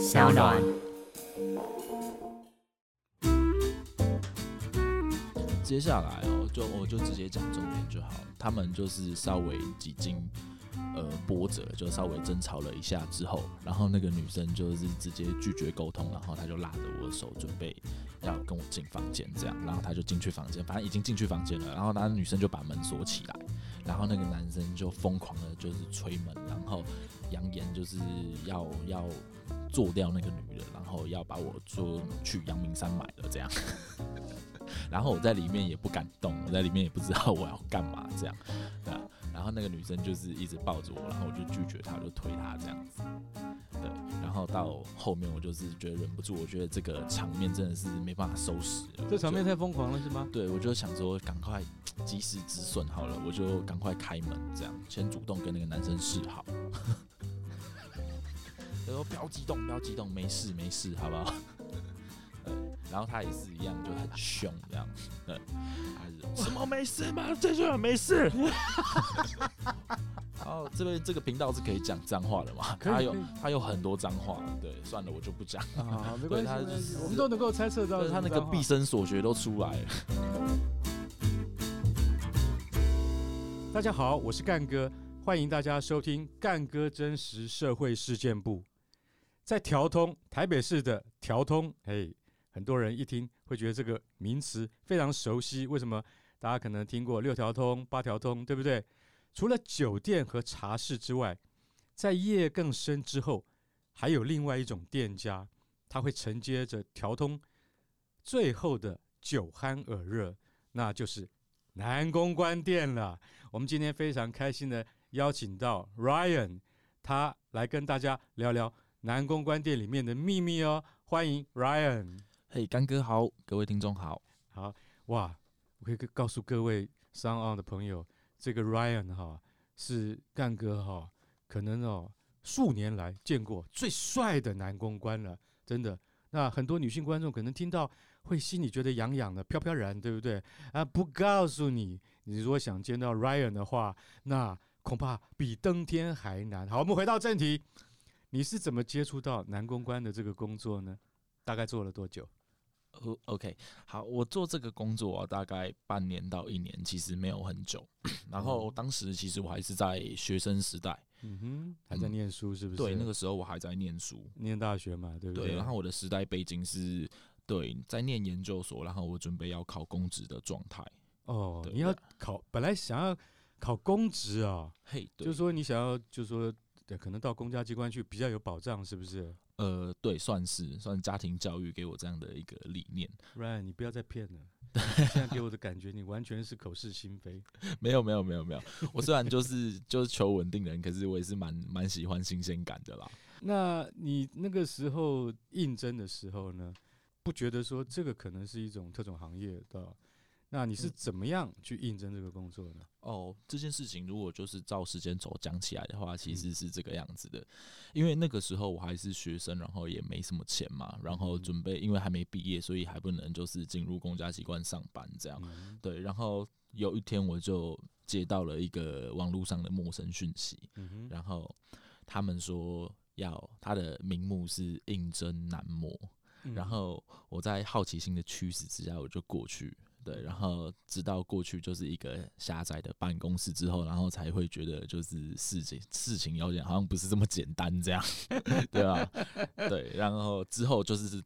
小暖。接下来哦，就我就直接讲重点就好。他们就是稍微几经呃波折，就稍微争吵了一下之后，然后那个女生就是直接拒绝沟通，然后她就拉着我的手准备要跟我进房间，这样，然后她就进去房间，反正已经进去房间了，然后那女生就把门锁起来，然后那个男生就疯狂的就是推门，然后扬言就是要要做掉那个女人，然后要把我做去阳明山买了这样。然后我在里面也不敢动，我在里面也不知道我要干嘛，这样，对。然后那个女生就是一直抱着我，然后我就拒绝她，就推她这样子，对。然后到后面我就是觉得忍不住，我觉得这个场面真的是没办法收拾了。这场面太疯狂了，是吗？对，我就想说赶快及时止损好了，我就赶快开门，这样先主动跟那个男生示好。他说不要激动，不要激动，没事没事，好不好？然后他也是一样，就很凶这样，对，还是什么没事吗？这就没事。然后这边这个频道是可以讲脏话的嘛？他有他有很多脏话，对，算了，我就不讲。啊，没关系，他就是我们都能够猜测到，他那个毕生所学都出来了。大家好，我是干哥，欢迎大家收听干哥真实社会事件部，在调通台北市的调通，嘿。很多人一听会觉得这个名词非常熟悉，为什么？大家可能听过六条通、八条通，对不对？除了酒店和茶室之外，在夜更深之后，还有另外一种店家，他会承接着条通最后的酒酣耳热，那就是南公关店了。我们今天非常开心的邀请到 Ryan，他来跟大家聊聊南公关店里面的秘密哦。欢迎 Ryan。嘿，干哥好，各位听众好，好哇！我可以告诉各位 SoundOn 的朋友，这个 Ryan 哈是干哥哈，可能哦数年来见过最帅的男公关了，真的。那很多女性观众可能听到会心里觉得痒痒的、飘飘然，对不对？啊，不告诉你，你如果想见到 Ryan 的话，那恐怕比登天还难。好，我们回到正题，你是怎么接触到男公关的这个工作呢？大概做了多久？哦，OK，好，我做这个工作啊，大概半年到一年，其实没有很久。然后当时其实我还是在学生时代，嗯哼，还在念书是不是？对，那个时候我还在念书，念大学嘛，对不对？对。然后我的时代背景是，对，在念研究所，然后我准备要考公职的状态。哦，你要考，本来想要考公职啊，嘿，就是说你想要，就是说，对，可能到公家机关去比较有保障，是不是？呃，对，算是算家庭教育给我这样的一个理念。Ryan，你不要再骗了，现在给我的感觉你完全是口是心非。没有没有没有没有，我虽然就是就是求稳定人，可是我也是蛮蛮喜欢新鲜感的啦。那你那个时候应征的时候呢，不觉得说这个可能是一种特种行业的？那你是怎么样去应征这个工作呢？哦，这件事情如果就是照时间轴讲起来的话，其实是这个样子的。因为那个时候我还是学生，然后也没什么钱嘛，然后准备，因为还没毕业，所以还不能就是进入公家机关上班这样。对，然后有一天我就接到了一个网络上的陌生讯息，然后他们说要他的名目是应征男模，然后我在好奇心的驱使之下，我就过去。对，然后直到过去就是一个狭窄的办公室之后，然后才会觉得就是事情事情有点好像不是这么简单这样，对吧？对，然后之后就是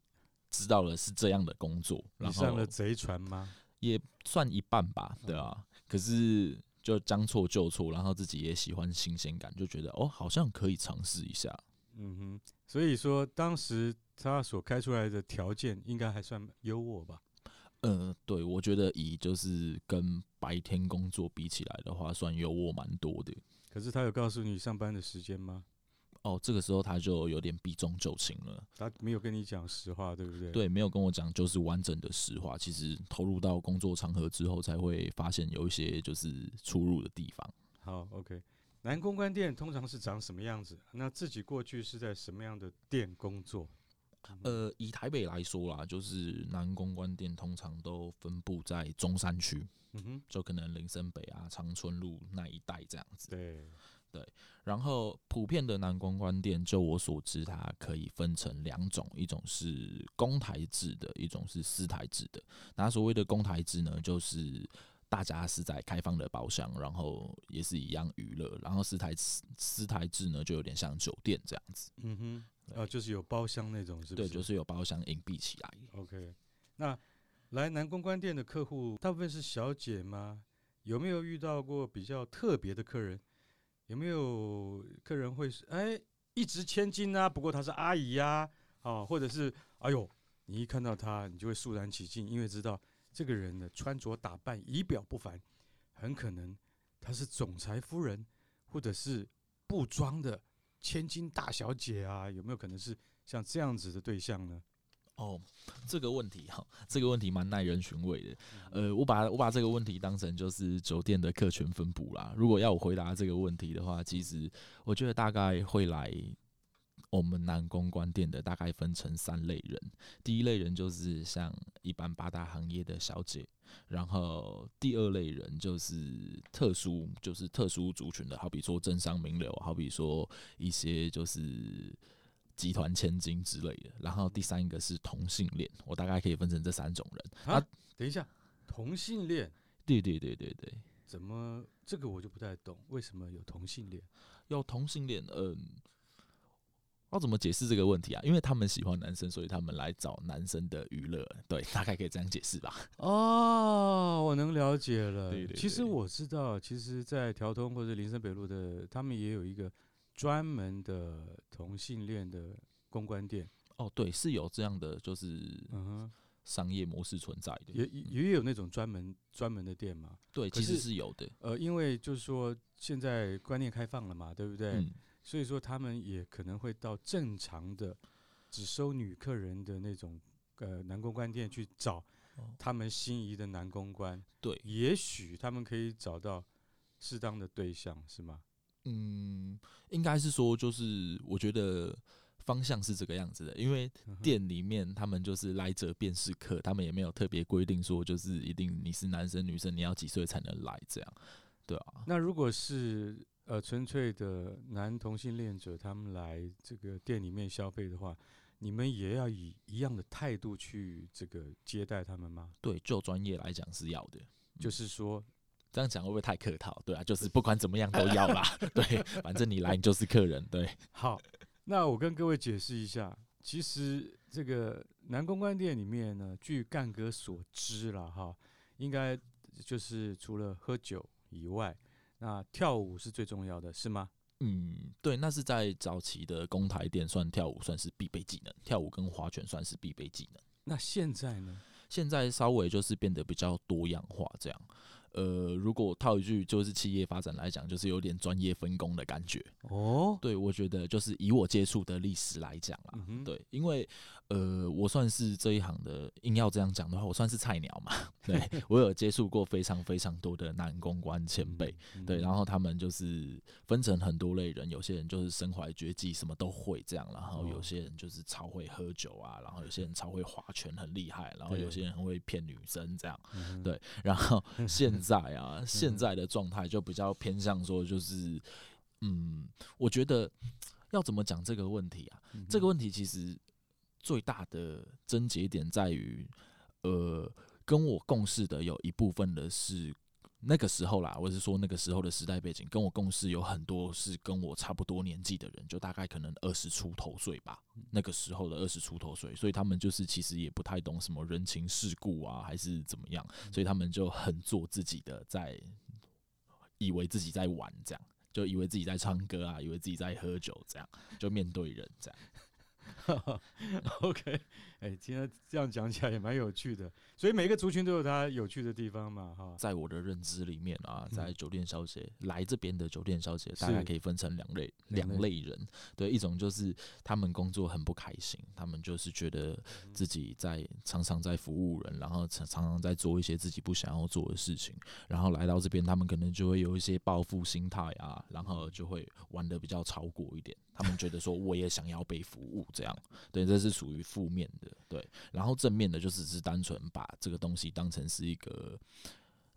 知道了是这样的工作，然后上了贼船吗？也算一半吧，对啊。可是就将错就错，然后自己也喜欢新鲜感，就觉得哦，好像可以尝试一下。嗯哼，所以说当时他所开出来的条件应该还算优渥吧？嗯、呃，对，我觉得以就是跟白天工作比起来的话，算优渥蛮多的。可是他有告诉你上班的时间吗？哦，这个时候他就有点避重就轻了。他没有跟你讲实话，对不对？对，没有跟我讲就是完整的实话。其实投入到工作场合之后，才会发现有一些就是出入的地方。好，OK。男公关店通常是长什么样子？那自己过去是在什么样的店工作？呃，以台北来说啦，就是南公关店通常都分布在中山区，嗯哼，就可能林森北啊、长春路那一带这样子。对，对，然后普遍的南公关店，就我所知，它可以分成两种，一种是公台制的，一种是私台制的。那所谓的公台制呢，就是大家是在开放的包厢，然后也是一样娱乐。然后私台私台制呢，就有点像酒店这样子。嗯哼，啊，就是有包厢那种，是不是？对，就是有包厢隐蔽起来。OK，那来南公关店的客户大部分是小姐吗？有没有遇到过比较特别的客人？有没有客人会是哎一掷千金啊？不过她是阿姨呀，啊，或者是哎呦，你一看到她，你就会肃然起敬，因为知道这个人的穿着打扮仪表不凡，很可能他是总裁夫人，或者是布庄的千金大小姐啊？有没有可能是像这样子的对象呢？哦，这个问题哈，这个问题蛮耐人寻味的。呃，我把我把这个问题当成就是酒店的客群分布啦。如果要我回答这个问题的话，其实我觉得大概会来我们南公关店的大概分成三类人。第一类人就是像一般八大行业的小姐，然后第二类人就是特殊就是特殊族群的，好比说政商名流，好比说一些就是。集团千金之类的，然后第三个是同性恋，我大概可以分成这三种人。啊，等一下，同性恋？对对对对对，怎么这个我就不太懂，为什么有同性恋？有同性恋，嗯，要怎么解释这个问题啊？因为他们喜欢男生，所以他们来找男生的娱乐，对，大概可以这样解释吧。哦，我能了解了。对对对，其实我知道，其实，在条通或者林森北路的，他们也有一个。专门的同性恋的公关店哦，对，是有这样的，就是嗯商业模式存在的，也也有那种专门专门的店嘛。对，其实是有的。呃，因为就是说现在观念开放了嘛，对不对？嗯。所以说他们也可能会到正常的只收女客人的那种呃男公关店去找他们心仪的男公关。对，也许他们可以找到适当的对象，是吗？嗯，应该是说，就是我觉得方向是这个样子的，因为店里面他们就是来者便是客，他们也没有特别规定说，就是一定你是男生女生，你要几岁才能来这样，对啊。那如果是呃纯粹的男同性恋者，他们来这个店里面消费的话，你们也要以一样的态度去这个接待他们吗？对，就专业来讲是要的，就是说。这样讲会不会太客套？对啊，就是不管怎么样都要啦。对，反正你来你就是客人。对，好，那我跟各位解释一下，其实这个男公关店里面呢，据干哥所知了哈，应该就是除了喝酒以外，那跳舞是最重要的，是吗？嗯，对，那是在早期的公台店算跳舞算是必备技能，跳舞跟划拳算是必备技能。那现在呢？现在稍微就是变得比较多样化，这样。呃，如果套一句就是企业发展来讲，就是有点专业分工的感觉。哦，对，我觉得就是以我接触的历史来讲啦，嗯，对，因为呃，我算是这一行的，硬要这样讲的话，我算是菜鸟嘛。对，我有接触过非常非常多的男公关前辈，嗯，对，然后他们就是分成很多类人，有些人就是身怀绝技，什么都会这样，然后有些人就是超会喝酒啊，然后有些人超会划拳，很厉害，然后有些人很会骗女生这样，对，然后 现在啊，现在的状态就比较偏向说，就是，嗯，我觉得要怎么讲这个问题啊？这个问题其实最大的症结点在于，呃，跟我共事的有一部分的是那个时候啦，我是说那个时候的时代背景，跟我共事有很多是跟我差不多年纪的人，就大概可能二十出头岁吧，那个时候的二十出头岁，所以他们就是其实也不太懂什么人情世故啊，还是怎么样，所以他们就很做自己的，在以为自己在玩这样，就以为自己在唱歌啊，以为自己在喝酒这样，就面对人这样。okay. 哎、欸，今天这样讲起来也蛮有趣的，所以每个族群都有它有趣的地方嘛，哈。在我的认知里面啊，在酒店小姐、嗯、来这边的酒店小姐，大概可以分成两类两类人。对，一种就是他们工作很不开心，他们就是觉得自己在常常在服务人，然后常常常在做一些自己不想要做的事情，然后来到这边，他们可能就会有一些报复心态啊，然后就会玩的比较超过一点。他们觉得说，我也想要被服务，这样，对，这是属于负面的，对。然后正面的，就只是单纯把这个东西当成是一个，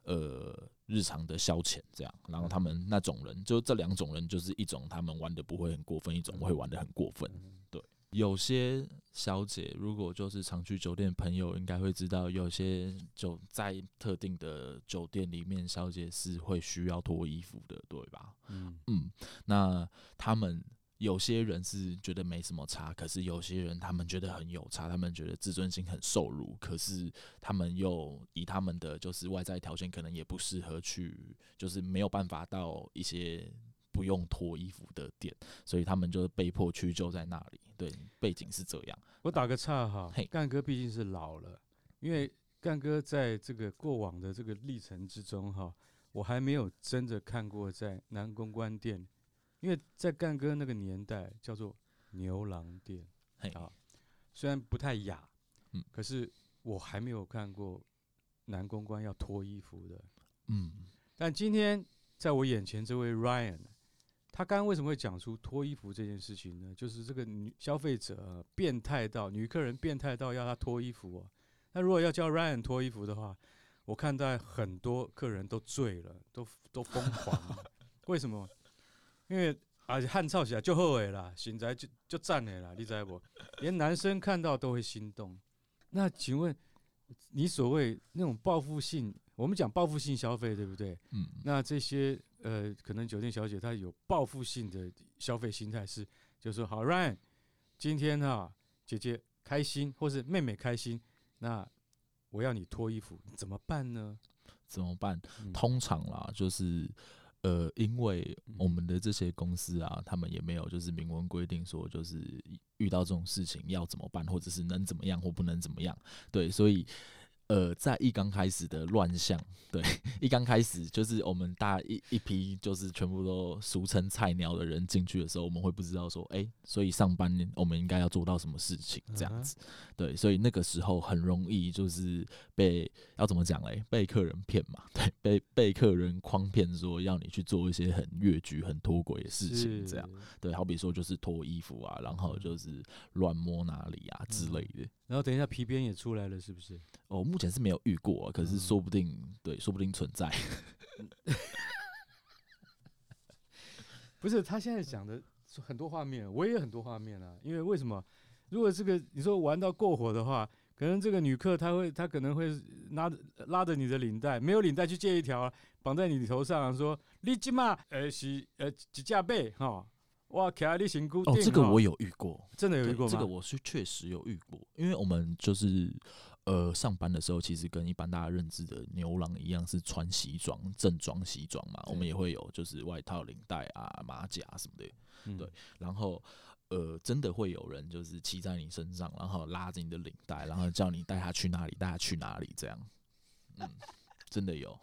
呃日常的消遣这样。然后他们那种人，就这两种人，就是一种他们玩的不会很过分，一种会玩的很过分。对，有些小姐如果就是常去酒店，朋友应该会知道，有些酒在特定的酒店里面，小姐是会需要脱衣服的，对吧？嗯嗯，那他们。有些人是觉得没什么差，可是有些人他们觉得很有差，他们觉得自尊心很受辱，可是他们又以他们的就是外在条件可能也不适合去，就是没有办法到一些不用脱衣服的店，所以他们就被迫屈就在那里。对，背景是这样。我打个岔哈，干哥毕竟是老了，因为干哥在这个过往的这个历程之中哈，我还没有真的看过在男公关店。因为在干哥那个年代叫做牛郎店，啊，虽然不太雅，嗯，可是我还没有看过男公关要脱衣服的，嗯，但今天在我眼前这位 Ryan，他刚刚为什么会讲出脱衣服这件事情呢？就是这个女消费者变态到女客人变态到要他脱衣服啊。那如果要叫 Ryan 脱衣服的话，我看到很多客人都醉了，都都疯狂了，为什么？因为而且汗臭起来就后悔啦，醒来就就赞了啦，你知不？连男生看到都会心动。那请问你所谓那种报复性，我们讲报复性消费，对不对？嗯。那这些呃，可能酒店小姐她有报复性的消费心态，是就是说好，Ryan，今天啊，姐姐开心，或是妹妹开心，那我要你脱衣服，怎么办呢？怎么办？通常啦，就是。呃，因为我们的这些公司啊，他们也没有就是明文规定说，就是遇到这种事情要怎么办，或者是能怎么样或不能怎么样，对，所以。呃，在一刚开始的乱象，对，一刚开始就是我们大一一批就是全部都俗称菜鸟的人进去的时候，我们会不知道说，哎、欸，所以上班我们应该要做到什么事情这样子，对，所以那个时候很容易就是被要怎么讲嘞，被客人骗嘛，对，被被客人诓骗说要你去做一些很越矩、很脱轨的事情，这样，对，好比说就是脱衣服啊，然后就是乱摸哪里啊之类的。然后等一下皮鞭也出来了，是不是？哦，目前是没有遇过，可是说不定，嗯、对，说不定存在。不是，他现在讲的很多画面，我也有很多画面啊。因为为什么？如果这个你说玩到过火的话，可能这个女客她会，她可能会拉着拉着你的领带，没有领带去借一条绑在你头上，说你今嘛呃是呃几架背哈。哇，卡利辛苦哦，这个我有遇过，真的有遇过吗？这个我是确实有遇过，因为我们就是呃上班的时候，其实跟一般大家认知的牛郎一样，是穿西装、正装西装嘛。我们也会有就是外套、领带啊、马甲什么的，嗯、对。然后呃，真的会有人就是骑在你身上，然后拉着你的领带，然后叫你带他去哪里，带他去哪里这样。嗯，真的有。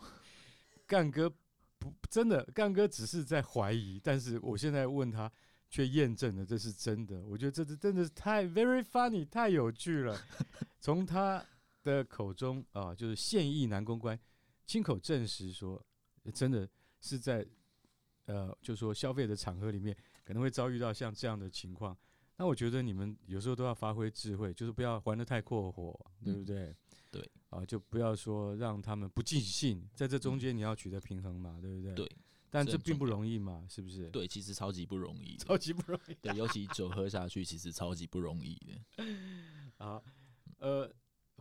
干哥不。真的，干哥只是在怀疑，但是我现在问他，却验证了这是真的。我觉得这是真的是太 very funny，太有趣了。从他的口中啊，就是现役男公关亲口证实说，真的是在呃，就是说消费的场合里面可能会遭遇到像这样的情况。那我觉得你们有时候都要发挥智慧，就是不要玩的太过火，对不对？嗯对啊，就不要说让他们不尽兴，在这中间你要取得平衡嘛，对不对？对，但这并不容易嘛，是不是？对，其实超级不容易，超级不容易。对，尤其酒喝下去，其实超级不容易的。好，呃，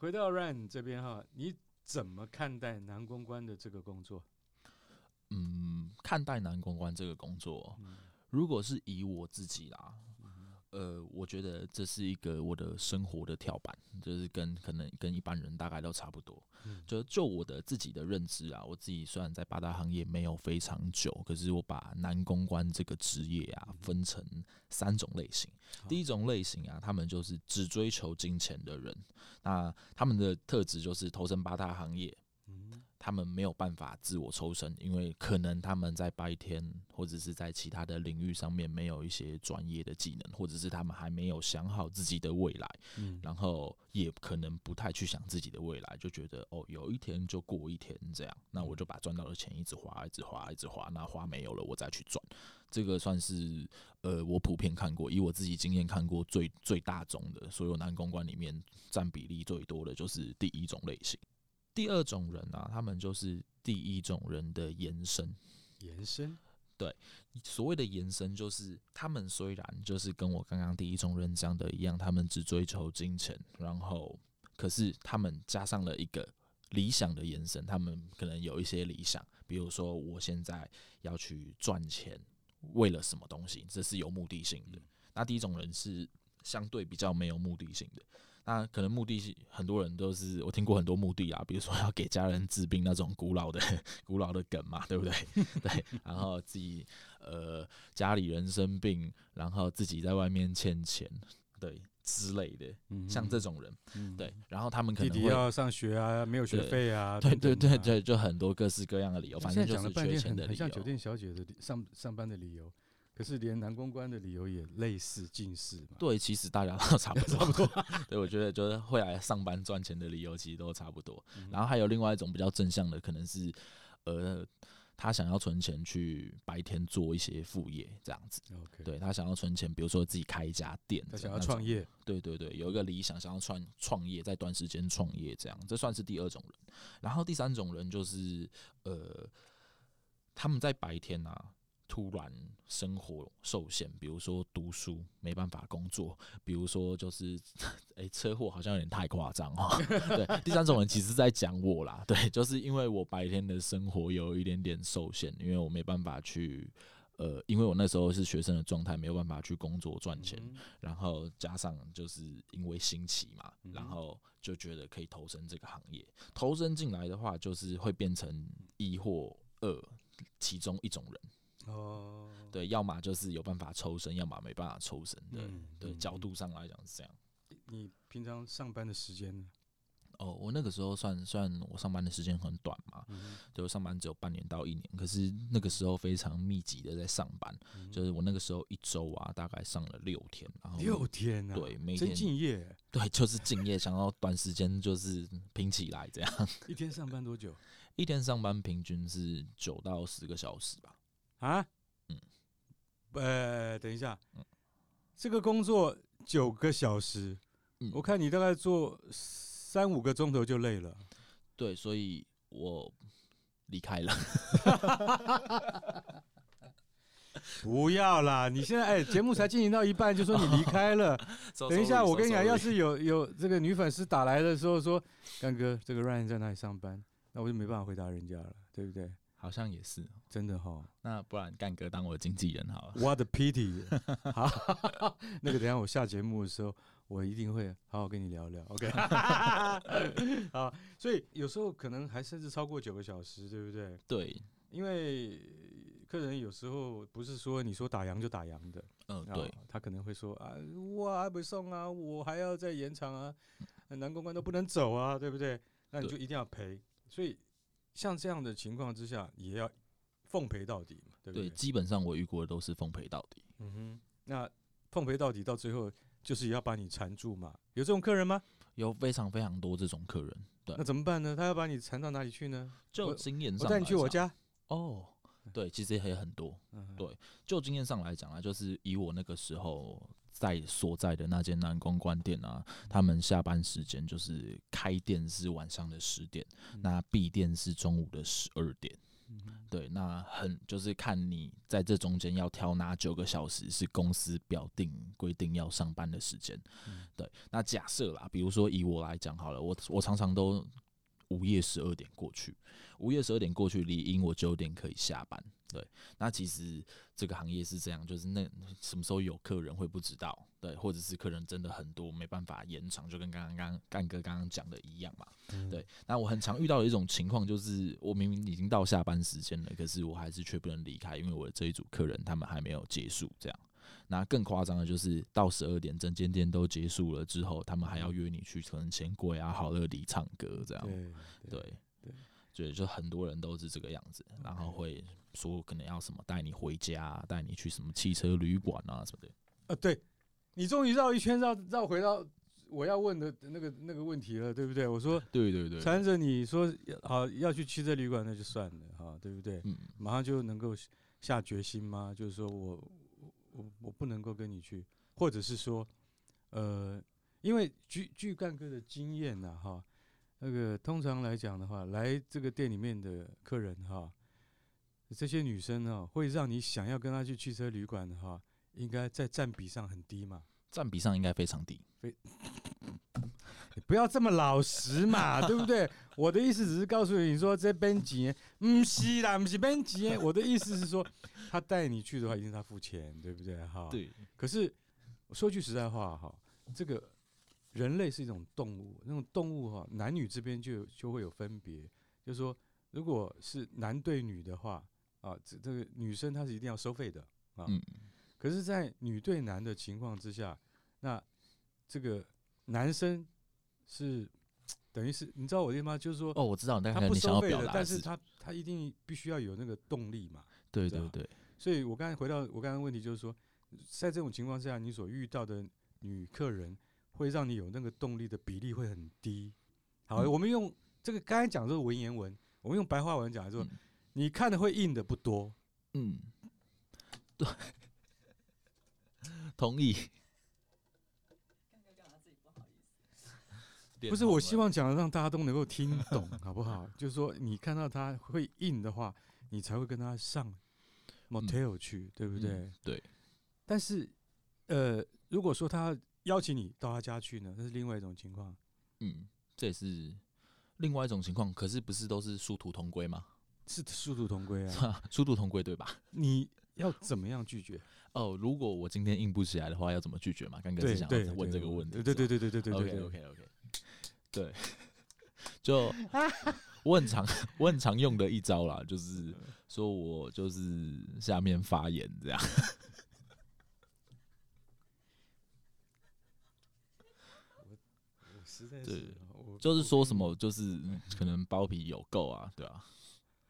回到 Ryan 这边哈，你怎么看待男公关的这个工作？嗯，看待男公关这个工作，如果是以我自己啦。呃，我觉得这是一个我的生活的跳板，就是跟可能跟一般人大概都差不多。就就我的自己的认知啊，我自己虽然在八大行业没有非常久，可是我把男公关这个职业啊分成三种类型。第一种类型啊，他们就是只追求金钱的人，那他们的特质就是投身八大行业。他们没有办法自我抽身，因为可能他们在白天或者是在其他的领域上面没有一些专业的技能，或者是他们还没有想好自己的未来，嗯，然后也可能不太去想自己的未来，就觉得哦，有一天就过一天这样，那我就把赚到的钱一直花，一直花，一直花，那花没有了我再去赚，这个算是呃我普遍看过，以我自己经验看过最最大宗的所有男公关里面占比例最多的就是第一种类型。第二种人啊，他们就是第一种人的延伸。延伸，对，所谓的延伸就是他们虽然就是跟我刚刚第一种人讲的一样，他们只追求金钱，然后可是他们加上了一个理想的延伸，他们可能有一些理想，比如说我现在要去赚钱，为了什么东西，这是有目的性的。那第一种人是相对比较没有目的性的。那可能目的是很多人都是我听过很多目的啊，比如说要给家人治病那种古老的古老的梗嘛，对不对？对，然后自己呃家里人生病，然后自己在外面欠钱，对之类的，嗯、像这种人，嗯、对，然后他们可能弟弟要上学啊，没有学费啊，对对对对，就很多各式各样的理由，反正就是缺钱的理由，很像酒店小姐的上上班的理由。可是连男公关的理由也类似近似嘛？对，其实大家都 差不多。差不多。对，我觉得就是会来上班赚钱的理由其实都差不多。嗯、然后还有另外一种比较正向的，可能是呃，他想要存钱去白天做一些副业这样子。Okay. 对，他想要存钱，比如说自己开一家店，他想要创业。对对对，有一个理想，想要创创业，在短时间创业这样，这算是第二种人。然后第三种人就是呃，他们在白天啊。突然生活受限，比如说读书没办法工作，比如说就是，诶，车祸好像有点太夸张哈。对，第三种人其实在讲我啦，对，就是因为我白天的生活有一点点受限，因为我没办法去，呃，因为我那时候是学生的状态，没有办法去工作赚钱，然后加上就是因为新奇嘛，然后就觉得可以投身这个行业，投身进来的话，就是会变成一或二其中一种人。哦，对，要么就是有办法抽身，要么没办法抽身的。嗯、对，嗯、角度上来讲是这样。你平常上班的时间呢？哦，我那个时候算算我上班的时间很短嘛，嗯、就上班只有半年到一年。可是那个时候非常密集的在上班，嗯、就是我那个时候一周啊，大概上了六天。然后六天啊？对，每天敬业。对，就是敬业，想要短时间就是拼起来这样。一天上班多久？一天上班平均是九到十个小时吧。啊，嗯，呃，等一下，嗯，这个工作九个小时，嗯，我看你大概做三五个钟头就累了，对，所以我离开了。不要啦，你现在哎，节目才进行到一半就说你离开了，等一下我跟你讲，要是有有这个女粉丝打来的时候说，干哥，这个 Ryan 在哪里上班，那我就没办法回答人家了，对不对？好像也是，真的哈。那不然干哥当我的经纪人好了。What a pity！好，那个等下我下节目的时候，我一定会好好跟你聊聊。OK。好，所以有时候可能还甚至超过九个小时，对不对？对，因为客人有时候不是说你说打烊就打烊的。嗯，对。他可能会说啊，我还不送啊，我还要再延长啊，男公关都不能走啊，对不对？那你就一定要赔。所以。像这样的情况之下，也要奉陪到底嘛，对不对？对，基本上我遇过的都是奉陪到底。嗯哼，那奉陪到底到最后就是要把你缠住嘛？有这种客人吗？有非常非常多这种客人。对，那怎么办呢？他要把你缠到哪里去呢？就经验上，我带你去我家。哦，对，其实也有很多。嗯，对，就经验上来讲啊，就是以我那个时候。在所在的那间男公关店啊，他们下班时间就是开店是晚上的十点，嗯、那闭店是中午的十二点。嗯、对，那很就是看你在这中间要挑哪九个小时是公司表定规定要上班的时间。嗯、对，那假设啦，比如说以我来讲好了，我我常常都午夜十二点过去，午夜十二点过去，理应我九点可以下班。对，那其实这个行业是这样，就是那什么时候有客人会不知道，对，或者是客人真的很多没办法延长，就跟刚刚刚干哥刚刚讲的一样嘛，嗯、对。那我很常遇到的一种情况就是，我明明已经到下班时间了，可是我还是却不能离开，因为我的这一组客人他们还没有结束。这样，那更夸张的就是到十二点整间店都结束了之后，他们还要约你去可能钱柜啊、好乐迪唱歌这样，对对对，所以就很多人都是这个样子，然后会。说可能要什么带你回家，带你去什么汽车旅馆啊什么的。啊，对，你终于绕一圈绕绕回到我要问的那个那个问题了，对不对？我说，对对对，缠着你说好要去汽车旅馆，那就算了哈，对不对？嗯，马上就能够下决心吗？就是说我我我不能够跟你去，或者是说，呃，因为据据干哥的经验呐，哈，那个通常来讲的话，来这个店里面的客人哈，这些女生呢，会让你想要跟她去汽车旅馆的话，应该在占比上很低嘛？占比上应该非常低。非，你不要这么老实嘛，对不对？我的意思只是告诉你，说这边几年，不是啦，不是边几年。我的意思是说，他带你去的话，一定是他付钱，对不对？哈。对。可是说句实在话哈，这个。人类是一种动物，那种动物哈，男女这边就就会有分别。就是说，如果是男对女的话，啊，这这个女生她是一定要收费的啊。嗯。可是，在女对男的情况之下，那这个男生是等于是，你知道我的意思吗？就是说，哦，我知道，他不收费的，但是他他一定必须要有那个动力嘛。对对对。所以我刚才回到我刚才问题，就是说，在这种情况下，你所遇到的女客人。会让你有那个动力的比例会很低。好，嗯、我们用这个刚才讲的是文言文，我们用白话文讲说，嗯、你看的会硬的不多。嗯，对，同意。不是，我希望讲的让大家都能够听懂，好不好？就是说，你看到他会硬的话，你才会跟他上 motel 去，嗯、对不对？嗯、对。但是，呃，如果说他邀请你到他家去呢，那是另外一种情况。嗯，这也是另外一种情况。可是不是都是殊途同归吗？是殊途同归啊，殊途同归对吧？你要怎么样拒绝？哦，如果我今天硬不起来的话，要怎么拒绝嘛？刚刚是想问这个问题。对对对对对对对。OK OK OK。对，就 我很常我很常用的一招啦，就是说我就是下面发言这样。对，就是说什么，就是可能包皮有垢啊，对啊，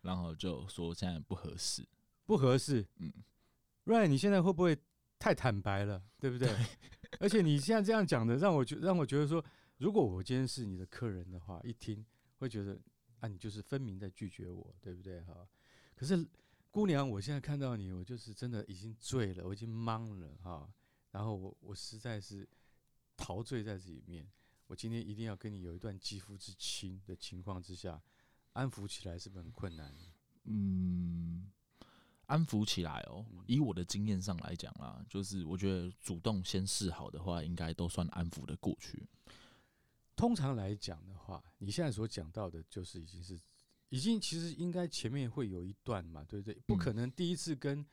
然后就说现在不合适，不合适，嗯，Ryan，你现在会不会太坦白了，对不对？对，而且你现在这样讲的，让我觉让我觉得说，如果我今天是你的客人的话，一听会觉得啊，你就是分明在拒绝我，对不对？哈，可是姑娘，我现在看到你，我就是真的已经醉了，我已经懵了哈，然后我我实在是陶醉在这里面。我今天一定要跟你有一段肌肤之亲的情况之下，安抚起来是不是很困难？嗯，安抚起来哦。以我的经验上来讲啦，就是我觉得主动先示好的话，应该都算安抚的过去。通常来讲的话，你现在所讲到的，就是已经是已经其实应该前面会有一段嘛，对不对？不可能第一次跟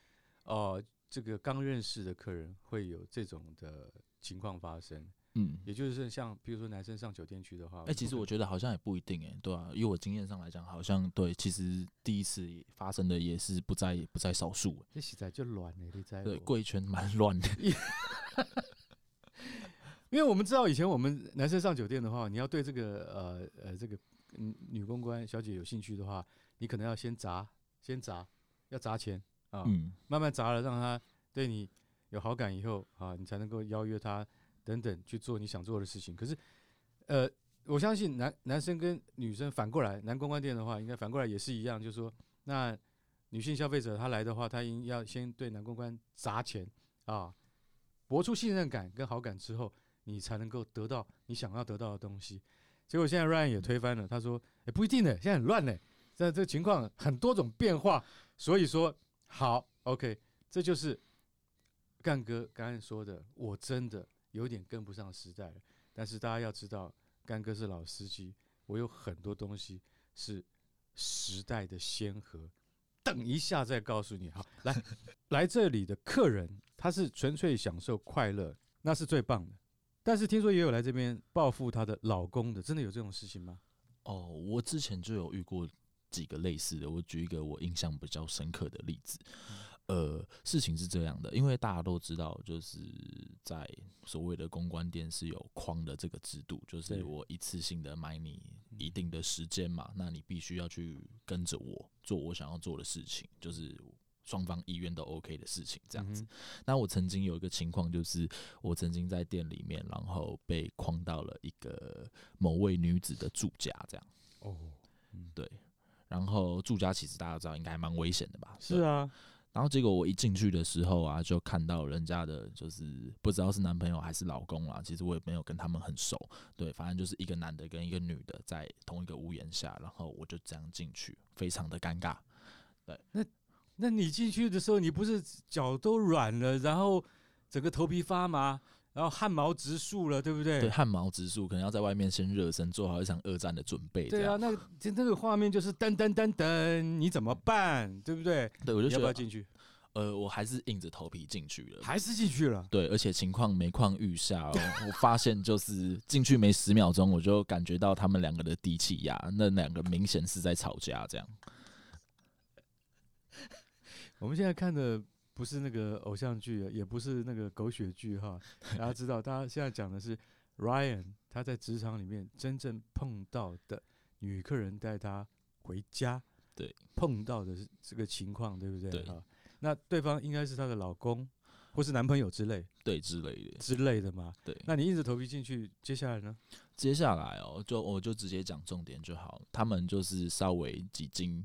呃这个刚认识的客人会有这种的情况发生。嗯，也就是像比如说男生上酒店去的话，哎、欸，其实我觉得好像也不一定哎、欸，对啊，以我经验上来讲，好像对，其实第一次发生的也是不在不在少数。这实在就乱了，你在对贵圈蛮乱的。因为我们知道以前我们男生上酒店的话，你要对这个呃呃这个女公关小姐有兴趣的话，你可能要先砸，先砸，要砸钱啊，嗯、慢慢砸了，让她对你有好感以后啊，你才能够邀约她。等等去做你想做的事情，可是，呃，我相信男男生跟女生反过来，男公关店的话，应该反过来也是一样，就是说，那女性消费者她来的话，她应要先对男公关砸钱啊，博出信任感跟好感之后，你才能够得到你想要得到的东西。结果现在 Ryan 也推翻了，他说，也、不一定呢，现在很乱呢，在这情况很多种变化，所以说好，OK，这就是干哥刚才说的，我真的。有点跟不上时代了，但是大家要知道，干哥是老司机，我有很多东西是时代的先河。等一下再告诉你。哈，来 来这里的客人，他是纯粹享受快乐，那是最棒的。但是听说也有来这边报复她的老公的，真的有这种事情吗？哦，我之前就有遇过几个类似的。我举一个我印象比较深刻的例子。嗯呃，事情是这样的，因为大家都知道，就是在所谓的公关店是有框的这个制度，就是我一次性的买你一定的时间嘛，那你必须要去跟着我做我想要做的事情，就是双方意愿都 OK 的事情，这样子。那我曾经有一个情况，就是我曾经在店里面，然后被框到了一个某位女子的住家，这样。哦，对，然后住家其实大家知道应该还蛮危险的吧？是啊。然后结果我一进去的时候啊，就看到人家的，就是不知道是男朋友还是老公啦。其实我也没有跟他们很熟，对，反正就是一个男的跟一个女的在同一个屋檐下，然后我就这样进去，非常的尴尬。对，那那你进去的时候，你不是脚都软了，然后整个头皮发麻，然后汗毛直竖了，对不对？对，汗毛直竖，可能要在外面先热身，做好一场二战的准备。对啊，那个那个画面就是噔噔噔噔，你怎么办？对不对？对，我就要不要进去？呃，我还是硬着头皮进去了，还是进去了。对，而且情况每况愈下哦。我发现就是进去没十秒钟，我就感觉到他们两个的低气压，那两个明显是在吵架。这样，我们现在看的不是那个偶像剧，也不是那个狗血剧哈。大家知道，大家现在讲的是 Ryan 他在职场里面真正碰到的女客人带他回家，对，碰到的是这个情况，对不对？对。那对方应该是她的老公，或是男朋友之类，对之类的之类的嘛。对，那你硬着头皮进去，接下来呢？接下来哦，就我就直接讲重点就好。他们就是稍微几经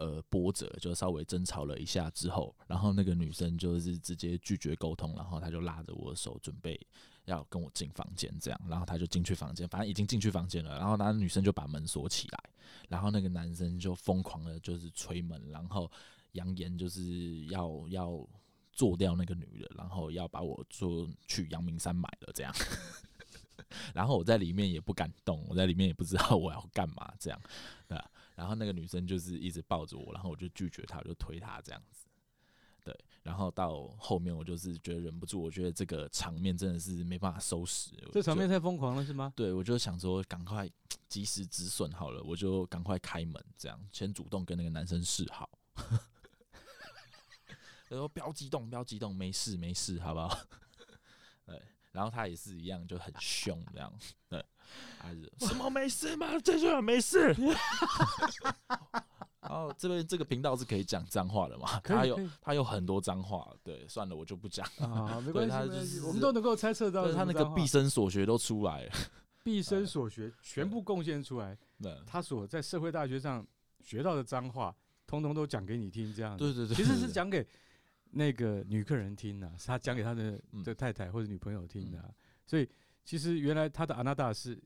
呃波折，就稍微争吵了一下之后，然后那个女生就是直接拒绝沟通，然后她就拉着我的手准备要跟我进房间，这样，然后她就进去房间，反正已经进去房间了，然后那女生就把门锁起来，然后那个男生就疯狂的就是捶门，然后。扬言就是要要做掉那个女人，然后要把我做去阳明山买了这样，然后我在里面也不敢动，我在里面也不知道我要干嘛这样，对，后那个女生就是一直抱着我，然后我就拒绝她，我就推她这样子，对，然后到后面我就是觉得忍不住，我觉得这个场面真的是没办法收拾，这场面太疯狂了是吗？对，我就想说赶快及时止损好了，我就赶快开门这样，先主动跟那个男生示好。他说：“不要激动，不要激动，没事没事，好不好？” 对，然后他也是一样，就很凶这样。对，还是什么没事吗？这句没事。然后这边这个频道是可以讲脏话的嘛？他有他有很多脏话。对，算了，我就不讲啊，没关系，就是我们都能够猜测到，他那个毕生所学都出来了，毕生所学全部贡献出来。他所在社会大学上学到的脏话，通通都讲给你听，这样。对对对，其实是讲给。那个女客人听啊，是他讲给他的的太太或者女朋友听的，啊，所以其实原来他的阿娜达是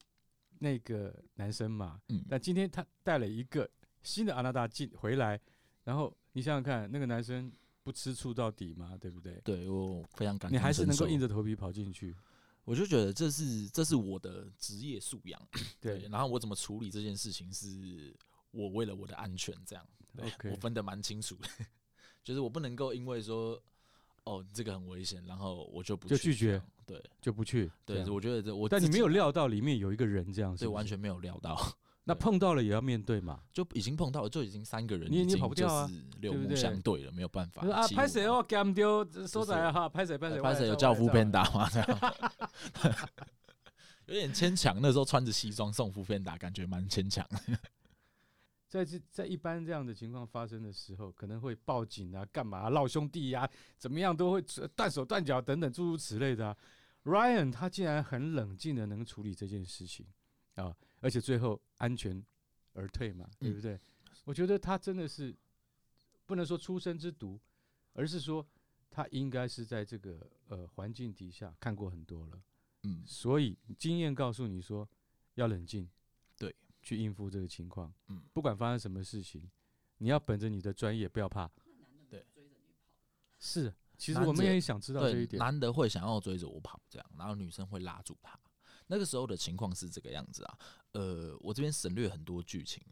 那个男生嘛，但今天他带了一个新的阿娜达进回来，然后你想想看，那个男生不吃醋到底嘛，对不对？对，我非常感谢。你还是能够硬着头皮跑进去，我就觉得这是这是我的职业素养，对。然后我怎么处理这件事情，是我为了我的安全这样，对，我分得蛮清楚的。就是我不能够因为说，哦，这个很危险，然后我就不去就拒绝，对，就不去。对，我觉得这我，但你没有料到里面有一个人这样，对，完全没有料到。那碰到了也要面对嘛？就已经碰到了，就已经三个人，你你跑不掉啊，六目相对了，没有办法。啊，拍谁哦，game 丢，收仔哈，拍谁拍谁，拍谁有叫 foodpanda 吗？有点牵强。那时候穿着西装送 foodpanda，感觉蛮牵强。在这在一般这样的情况发生的时候，可能会报警啊，干嘛闹、啊、兄弟呀、啊，怎么样都会断手断脚等等诸如此类的、啊。Ryan 他竟然很冷静的能处理这件事情啊，而且最后安全而退嘛，对不对？嗯、我觉得他真的是不能说出生之毒，而是说他应该是在这个呃环境底下看过很多了，嗯，所以经验告诉你说要冷静。去应付这个情况，嗯，不管发生什么事情，你要本着你的专业，不要怕。对，是，其实我们也想知道这一点。男的会想要追着我跑，这样，然后女生会拉住他。那个时候的情况是这个样子啊，呃，我这边省略很多剧情。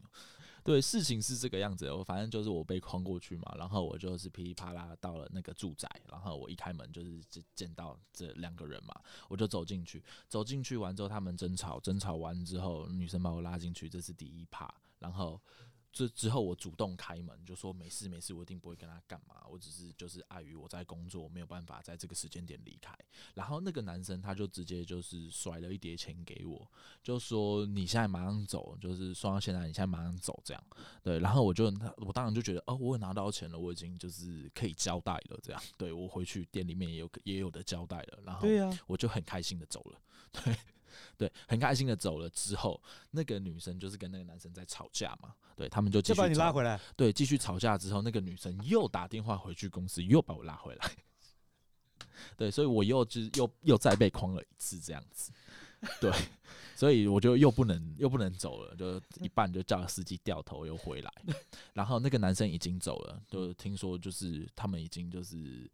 对，事情是这个样子，我反正就是我被诓过去嘛，然后我就是噼里啪啦到了那个住宅，然后我一开门就是见到这两个人嘛，我就走进去，走进去完之后他们争吵，争吵完之后女生把我拉进去，这是第一趴，然后。之之后，我主动开门，就说没事没事，我一定不会跟他干嘛。我只是就是碍于我在工作，没有办法在这个时间点离开。然后那个男生他就直接就是甩了一叠钱给我，就说你现在马上走，就是说到现在你现在马上走这样。对，然后我就我当然就觉得哦，我拿到钱了，我已经就是可以交代了这样。对，我回去店里面也有也有的交代了，然后我就很开心的走了。对。对，很开心的走了之后，那个女生就是跟那个男生在吵架嘛，对他们就继续把你拉回来，对，继续吵架之后，那个女生又打电话回去公司，又把我拉回来，对，所以我又就是又又再被诓了一次这样子，对。所以我就又不能又不能走了，就一半就叫司机掉头又回来，然后那个男生已经走了，就听说就是他们已经就是。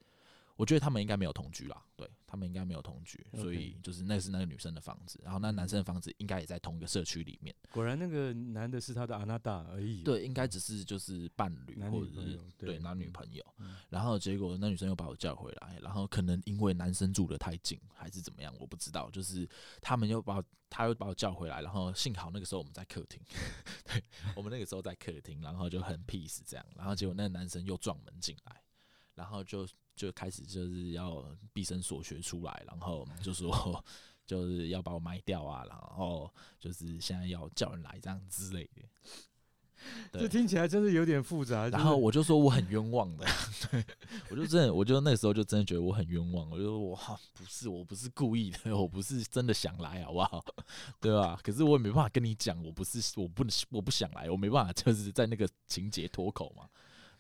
我觉得他们应该没有同居啦，对他们应该没有同居所以就是那是那个女生的房子，然后那男生的房子应该也在同一个社区里面。果然那个男的是他的阿娜达而已。对，应该只是就是伴侣或者是对男女朋友。然后结果那女生又把我叫回来，然后可能因为男生住的太近还是怎么样，我不知道。就是他们又把他又把我叫回来，然后幸好那个时候我们在客厅，对我们那个时候在客厅，然后就很 peace 这样，然后结果那个男生又撞门进来，然后就。就开始就是要毕生所学出来，然后就说 就是要把我卖掉啊，然后就是现在要叫人来这样之类的。这听起来真的有点复杂。然后我就说我很冤枉的，对，我就真的，我就那时候就真的觉得我很冤枉。我就说我不是，我不是故意的，我不是真的想来，好不好？对吧？可是我也没办法跟你讲，我不是，我不能，我不想来，我没办法，就是在那个情节脱口嘛，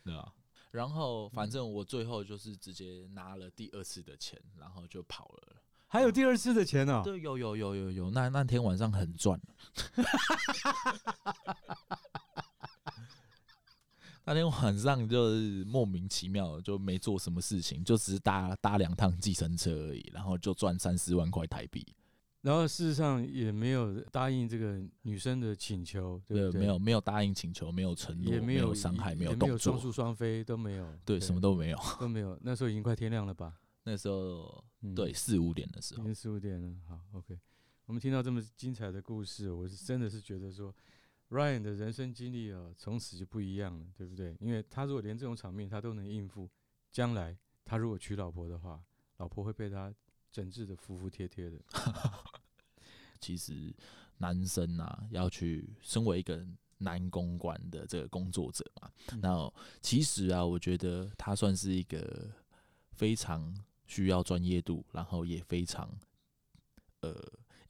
对吧？然后，反正我最后就是直接拿了第二次的钱，然后就跑了。还有第二次的钱呢？对，有有有有有。那那天晚上很赚。那天晚上就是莫名其妙就没做什么事情，就只是搭搭两趟计程车而已，然后就赚三四万块台币。然后事实上也没有答应这个女生的请求，对不对？没有没有答应请求，没有承诺，也没有伤害，没有动作，双宿双飞都没有，对，什么都没有，都没有。那时候已经快天亮了吧？那时候对四五点的时候，已经四五点了。好，OK，我们听到这么精彩的故事，我是真的是觉得说，Ryan 的人生经历啊，从此就不一样了，对不对？因为他如果连这种场面他都能应付，将来他如果娶老婆的话，老婆会被他。整治的服服帖帖的。其实男生啊，要去身为一个男公关的这个工作者嘛，那其实啊，我觉得他算是一个非常需要专业度，然后也非常呃，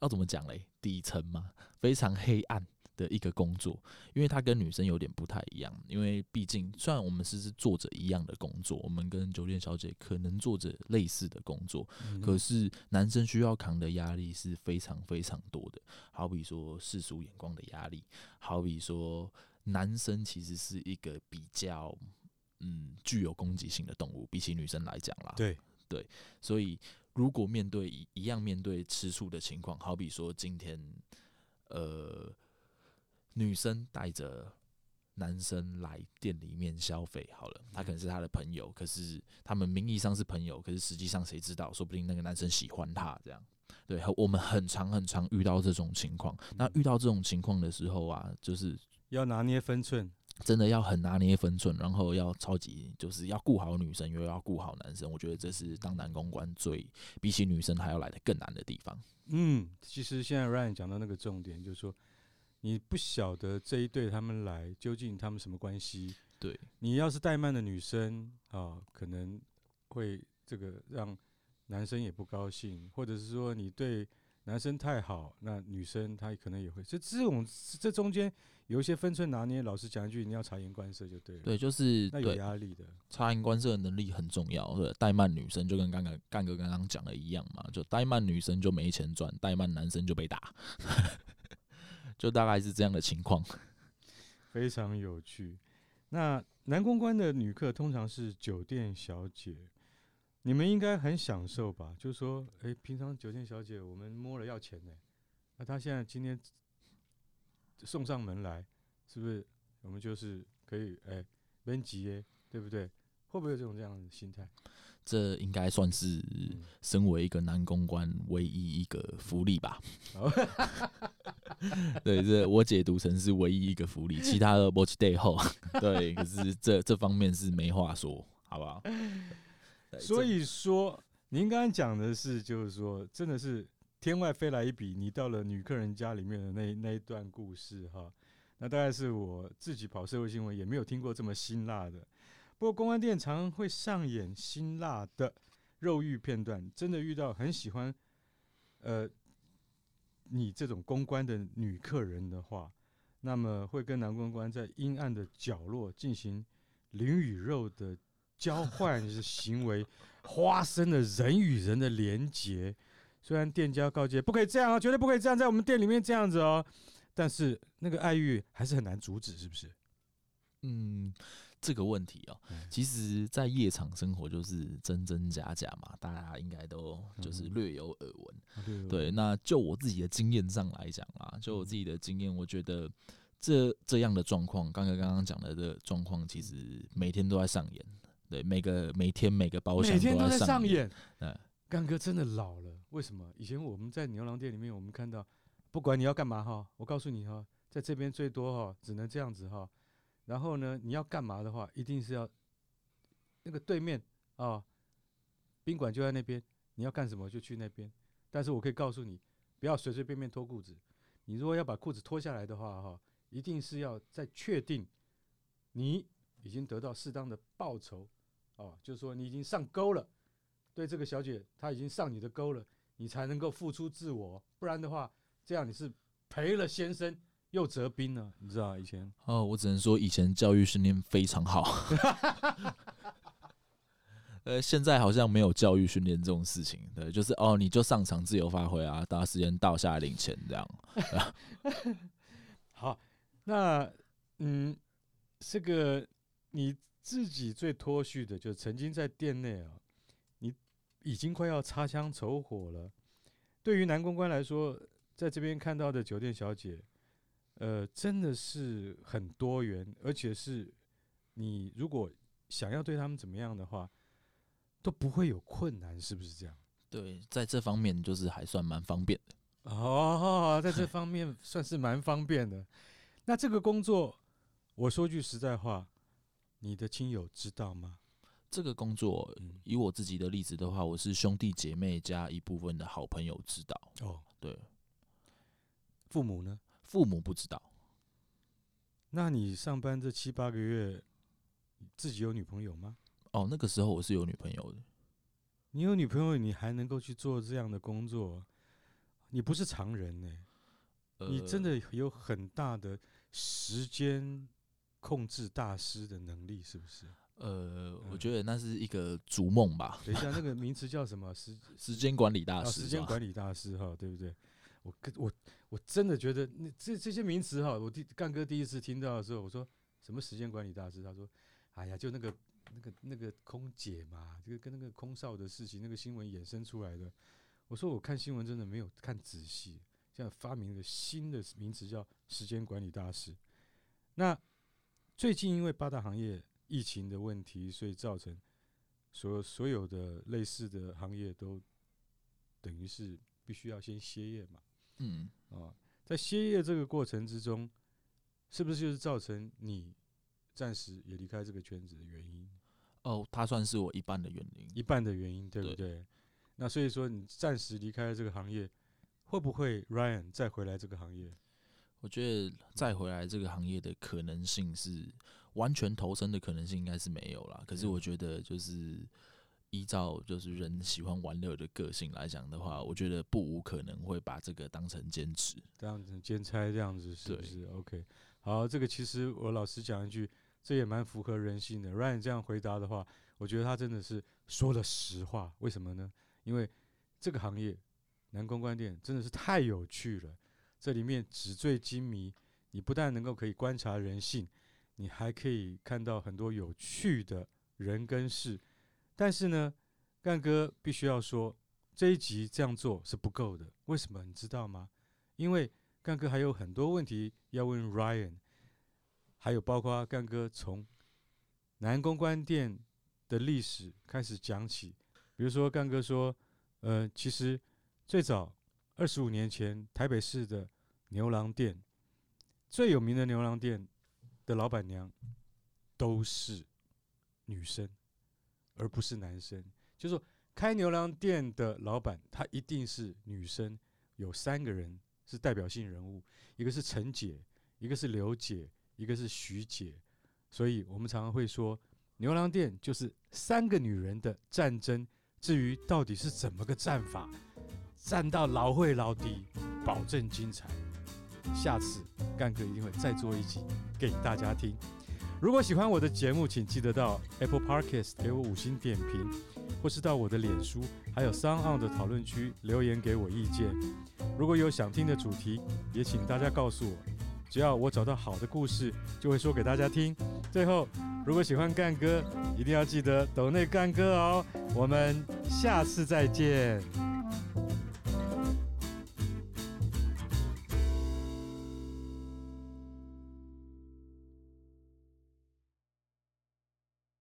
要怎么讲嘞？底层嘛，非常黑暗。的一个工作，因为他跟女生有点不太一样，因为毕竟虽然我们是做着一样的工作，我们跟酒店小姐可能做着类似的工作，可是男生需要扛的压力是非常非常多的。好比说世俗眼光的压力，好比说男生其实是一个比较嗯具有攻击性的动物，比起女生来讲啦。对对，所以如果面对一一样面对吃醋的情况，好比说今天呃。女生带着男生来店里面消费，好了，他可能是他的朋友，可是他们名义上是朋友，可是实际上谁知道？说不定那个男生喜欢他，这样。对，我们很常很常遇到这种情况。那遇到这种情况的时候啊，就是要拿捏分寸，真的要很拿捏分寸，然后要超级就是要顾好女生，又要顾好男生。我觉得这是当男公关最比起女生还要来的更难的地方。嗯，其实现在 Ryan 讲到那个重点，就是说。你不晓得这一对他们来究竟他们什么关系？对，你要是怠慢的女生啊，可能会这个让男生也不高兴，或者是说你对男生太好，那女生她可能也会。这这种这中间有一些分寸拿捏。老实讲一句，你要察言观色就对了。对，就是那有压力的。察言观色的能力很重要。对，怠慢女生就跟刚刚干哥刚刚讲的一样嘛，就怠慢女生就没钱赚，怠慢男生就被打。就大概是这样的情况，非常有趣。那男公关的女客通常是酒店小姐，你们应该很享受吧？就是说，诶、欸，平常酒店小姐我们摸了要钱呢，那她现在今天送上门来，是不是我们就是可以诶，别急耶，对不对？会不会有这种这样的心态？这应该算是身为一个男公关唯一一个福利吧。对，这我解读成是唯一一个福利，其他的 watch day 后，对，可是这这方面是没话说，好不好？所以说，您刚刚讲的是，就是说，真的是天外飞来一笔，你到了女客人家里面的那那一段故事哈，那大概是我自己跑社会新闻也没有听过这么辛辣的。不过公关店常会上演辛辣的肉欲片段，真的遇到很喜欢，呃，你这种公关的女客人的话，那么会跟男公关在阴暗的角落进行灵与肉的交换是行为，发生了人与人的连结。虽然店家告诫不可以这样啊，绝对不可以这样，在我们店里面这样子哦，但是那个爱欲还是很难阻止，是不是？嗯。这个问题哦，其实，在夜场生活就是真真假假嘛，大家应该都就是略有耳闻。对，那就我自己的经验上来讲啦，就我自己的经验，我觉得这这样的状况，刚刚刚刚讲的这个状况，其实每天都在上演。对，每个每天每个包厢每天都在上演。嗯，干哥真的老了，为什么？以前我们在牛郎店里面，我们看到，不管你要干嘛哈，我告诉你哈，在这边最多哈，只能这样子哈。然后呢，你要干嘛的话，一定是要那个对面啊，宾馆就在那边，你要干什么就去那边。但是我可以告诉你，不要随随便便脱裤子。你如果要把裤子脱下来的话，哈，一定是要在确定你已经得到适当的报酬，哦，就是说你已经上钩了，对这个小姐她已经上你的钩了，你才能够付出自我。不然的话，这样你是赔了先生。又折兵了，你知道以前哦，我只能说以前教育训练非常好，呃，现在好像没有教育训练这种事情，对，就是哦，你就上场自由发挥啊，大家时间到下来领钱这样。好，那嗯，这个你自己最脱序的，就曾经在店内啊，你已经快要擦枪走火了。对于男公关来说，在这边看到的酒店小姐。呃，真的是很多元，而且是你如果想要对他们怎么样的话，都不会有困难，是不是这样？对，在这方面就是还算蛮方便的。哦，在这 方面算是蛮方便的。那这个工作，我说句实在话，你的亲友知道吗？这个工作，以我自己的例子的话，我是兄弟姐妹加一部分的好朋友知道。哦，对，父母呢？父母不知道，那你上班这七八个月，自己有女朋友吗？哦，那个时候我是有女朋友的。你有女朋友，你还能够去做这样的工作，你不是常人呢。呃，你真的有很大的时间控制大师的能力，是不是？呃，我觉得那是一个逐梦吧。等一下，那个名词叫什么？时时间管理大师，时间管理大师哈，对不对？我跟我我真的觉得那这这些名词哈，我第干哥第一次听到的时候，我说什么时间管理大师？他说，哎呀，就那个那个那个空姐嘛，这个跟那个空少的事情，那个新闻衍生出来的。我说我看新闻真的没有看仔细，现在发明了新的名词叫时间管理大师。那最近因为八大行业疫情的问题，所以造成所所有的类似的行业都等于是必须要先歇业嘛。嗯啊，在歇业这个过程之中，是不是就是造成你暂时也离开这个圈子的原因？哦，它算是我一半的原因，一半的原因，对不对？对。那所以说，你暂时离开了这个行业，会不会 Ryan 再回来这个行业？我觉得再回来这个行业的可能性是完全投身的可能性应该是没有啦。可是我觉得就是。依照就是人喜欢玩乐的个性来讲的话，我觉得不无可能会把这个当成兼职，当成兼差这样子，是不是？OK，好，这个其实我老实讲一句，这也蛮符合人性的。Ryan 这样回答的话，我觉得他真的是说了实话。为什么呢？因为这个行业男公关店真的是太有趣了，这里面纸醉金迷，你不但能够可以观察人性，你还可以看到很多有趣的人跟事。但是呢，干哥必须要说，这一集这样做是不够的。为什么？你知道吗？因为干哥还有很多问题要问 Ryan，还有包括干哥从男公关店的历史开始讲起。比如说，干哥说，呃，其实最早二十五年前，台北市的牛郎店最有名的牛郎店的老板娘都是女生。而不是男生，就是说开牛郎店的老板，他一定是女生。有三个人是代表性人物，一个是陈姐，一个是刘姐，一个是徐姐。所以我们常常会说，牛郎店就是三个女人的战争。至于到底是怎么个战法，战到老会老底，保证精彩。下次干哥一定会再做一集给大家听。如果喜欢我的节目，请记得到 Apple Podcast 给我五星点评，或是到我的脸书还有 SoundOn 的讨论区留言给我意见。如果有想听的主题，也请大家告诉我，只要我找到好的故事，就会说给大家听。最后，如果喜欢干哥，一定要记得抖内干哥哦。我们下次再见。